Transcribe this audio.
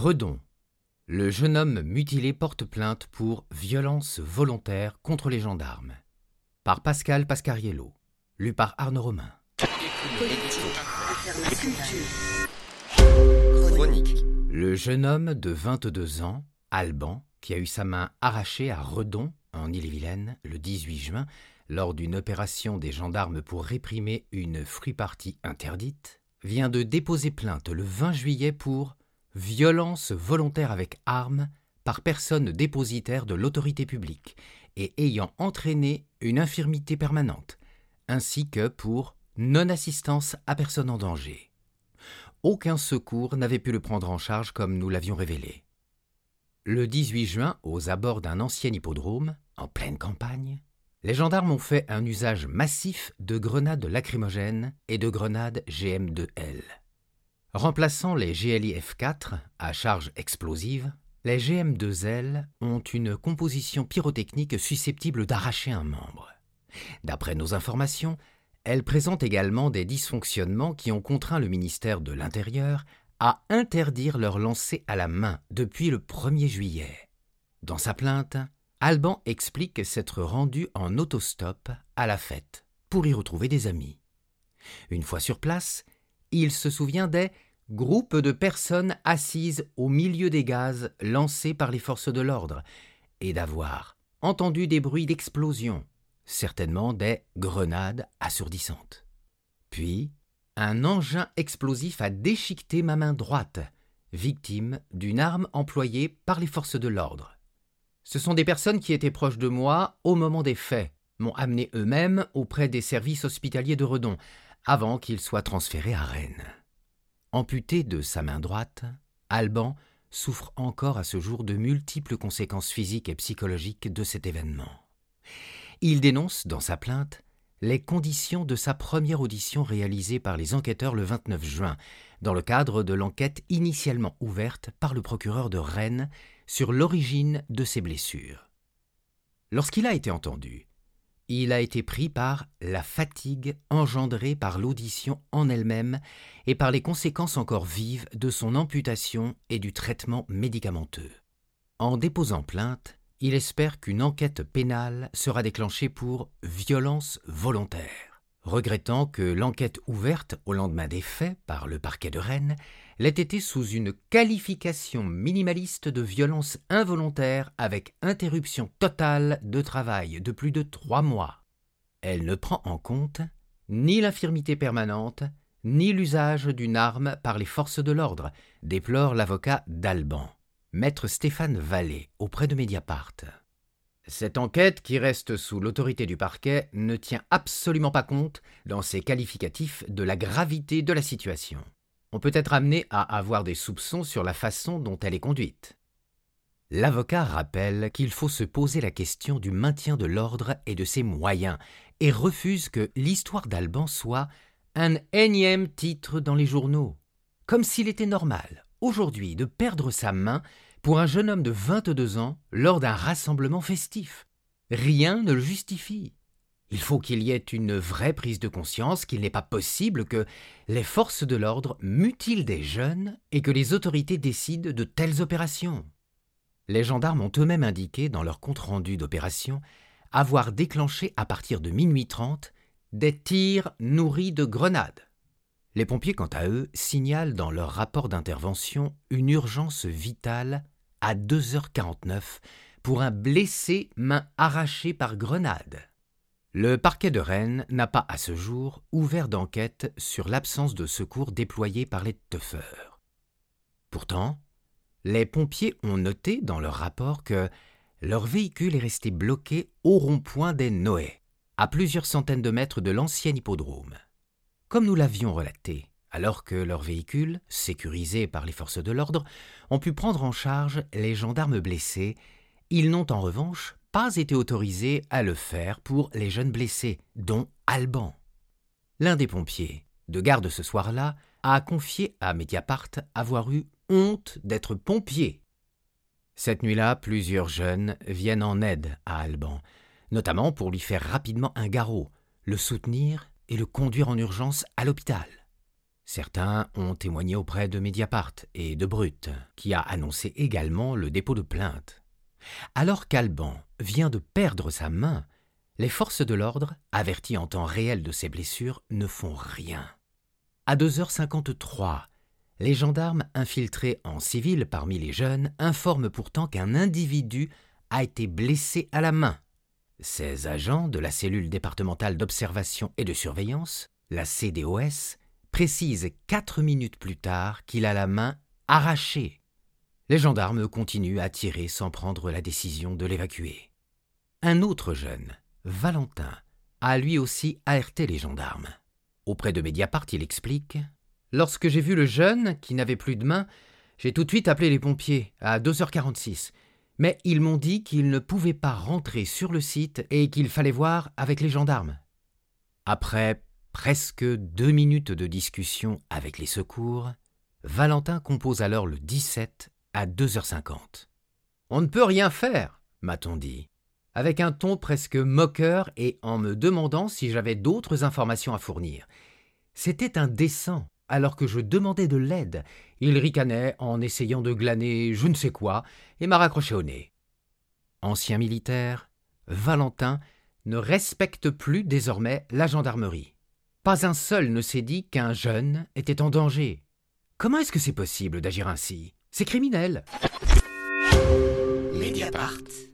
Redon. Le jeune homme mutilé porte plainte pour violence volontaire contre les gendarmes. Par Pascal Pascariello. Lu par Arnaud Romain. Le jeune homme de 22 ans, Alban, qui a eu sa main arrachée à Redon, en Ille-et-Vilaine, le 18 juin, lors d'une opération des gendarmes pour réprimer une fruit partie interdite, vient de déposer plainte le 20 juillet pour violence volontaire avec arme par personne dépositaire de l'autorité publique et ayant entraîné une infirmité permanente, ainsi que pour non-assistance à personne en danger. Aucun secours n'avait pu le prendre en charge comme nous l'avions révélé. Le 18 juin, aux abords d'un ancien hippodrome, en pleine campagne, les gendarmes ont fait un usage massif de grenades lacrymogènes et de grenades GM2L. Remplaçant les GLIF-4 à charge explosive, les GM2L ont une composition pyrotechnique susceptible d'arracher un membre. D'après nos informations, elles présentent également des dysfonctionnements qui ont contraint le ministère de l'Intérieur à interdire leur lancer à la main depuis le 1er juillet. Dans sa plainte, Alban explique s'être rendu en autostop à la fête pour y retrouver des amis. Une fois sur place, il se souvient des groupes de personnes assises au milieu des gaz lancés par les forces de l'ordre et d'avoir entendu des bruits d'explosion, certainement des grenades assourdissantes. Puis, un engin explosif a déchiqueté ma main droite, victime d'une arme employée par les forces de l'ordre. Ce sont des personnes qui étaient proches de moi au moment des faits, m'ont amené eux-mêmes auprès des services hospitaliers de Redon, avant qu'ils soient transférés à Rennes. Amputé de sa main droite, Alban souffre encore à ce jour de multiples conséquences physiques et psychologiques de cet événement. Il dénonce dans sa plainte les conditions de sa première audition réalisée par les enquêteurs le 29 juin, dans le cadre de l'enquête initialement ouverte par le procureur de Rennes sur l'origine de ses blessures. Lorsqu'il a été entendu, il a été pris par la fatigue engendrée par l'audition en elle-même et par les conséquences encore vives de son amputation et du traitement médicamenteux. En déposant plainte, il espère qu'une enquête pénale sera déclenchée pour violence volontaire, regrettant que l'enquête ouverte au lendemain des faits par le parquet de Rennes l'ait été sous une qualification minimaliste de violence involontaire avec interruption totale de travail de plus de trois mois. Elle ne prend en compte ni l'infirmité permanente, ni l'usage d'une arme par les forces de l'ordre, déplore l'avocat d'Alban. Maître Stéphane Vallée, auprès de Mediapart. Cette enquête, qui reste sous l'autorité du parquet, ne tient absolument pas compte, dans ses qualificatifs, de la gravité de la situation. On peut être amené à avoir des soupçons sur la façon dont elle est conduite. L'avocat rappelle qu'il faut se poser la question du maintien de l'ordre et de ses moyens, et refuse que l'histoire d'Alban soit un énième titre dans les journaux, comme s'il était normal, aujourd'hui de perdre sa main pour un jeune homme de 22 ans lors d'un rassemblement festif. Rien ne le justifie. Il faut qu'il y ait une vraie prise de conscience qu'il n'est pas possible que les forces de l'ordre mutilent des jeunes et que les autorités décident de telles opérations. Les gendarmes ont eux-mêmes indiqué dans leur compte-rendu d'opération avoir déclenché à partir de minuit trente des tirs nourris de grenades. Les pompiers, quant à eux, signalent dans leur rapport d'intervention une urgence vitale à 2h49 pour un blessé main arrachée par grenade. Le parquet de Rennes n'a pas à ce jour ouvert d'enquête sur l'absence de secours déployés par les teufeurs. Pourtant, les pompiers ont noté dans leur rapport que leur véhicule est resté bloqué au rond-point des Noé, à plusieurs centaines de mètres de l'ancien hippodrome. Comme nous l'avions relaté, alors que leurs véhicules, sécurisés par les forces de l'ordre, ont pu prendre en charge les gendarmes blessés, ils n'ont en revanche pas été autorisés à le faire pour les jeunes blessés, dont Alban. L'un des pompiers, de garde ce soir-là, a confié à Mediapart avoir eu honte d'être pompier. Cette nuit-là, plusieurs jeunes viennent en aide à Alban, notamment pour lui faire rapidement un garrot, le soutenir et le conduire en urgence à l'hôpital. Certains ont témoigné auprès de Mediapart et de Brut, qui a annoncé également le dépôt de plainte. Alors qu'Alban vient de perdre sa main, les forces de l'ordre, averties en temps réel de ses blessures, ne font rien. À 2h53, les gendarmes infiltrés en civil parmi les jeunes informent pourtant qu'un individu a été blessé à la main. Ces agents de la cellule départementale d'observation et de surveillance, la CDOS, précise quatre minutes plus tard qu'il a la main arrachée. Les gendarmes continuent à tirer sans prendre la décision de l'évacuer. Un autre jeune, Valentin, a lui aussi alerté les gendarmes. Auprès de Mediapart, il explique Lorsque j'ai vu le jeune, qui n'avait plus de main, j'ai tout de suite appelé les pompiers, à 2h46. Mais ils m'ont dit qu'ils ne pouvaient pas rentrer sur le site et qu'il fallait voir avec les gendarmes. Après Presque deux minutes de discussion avec les secours, Valentin compose alors le 17 à 2h50. On ne peut rien faire, m'a-t-on dit, avec un ton presque moqueur et en me demandant si j'avais d'autres informations à fournir. C'était indécent. Alors que je demandais de l'aide, il ricanait en essayant de glaner je ne sais quoi et m'a raccroché au nez. Ancien militaire, Valentin ne respecte plus désormais la gendarmerie. Pas un seul ne s'est dit qu'un jeune était en danger. Comment est-ce que c'est possible d'agir ainsi? C'est criminel. Mediapart.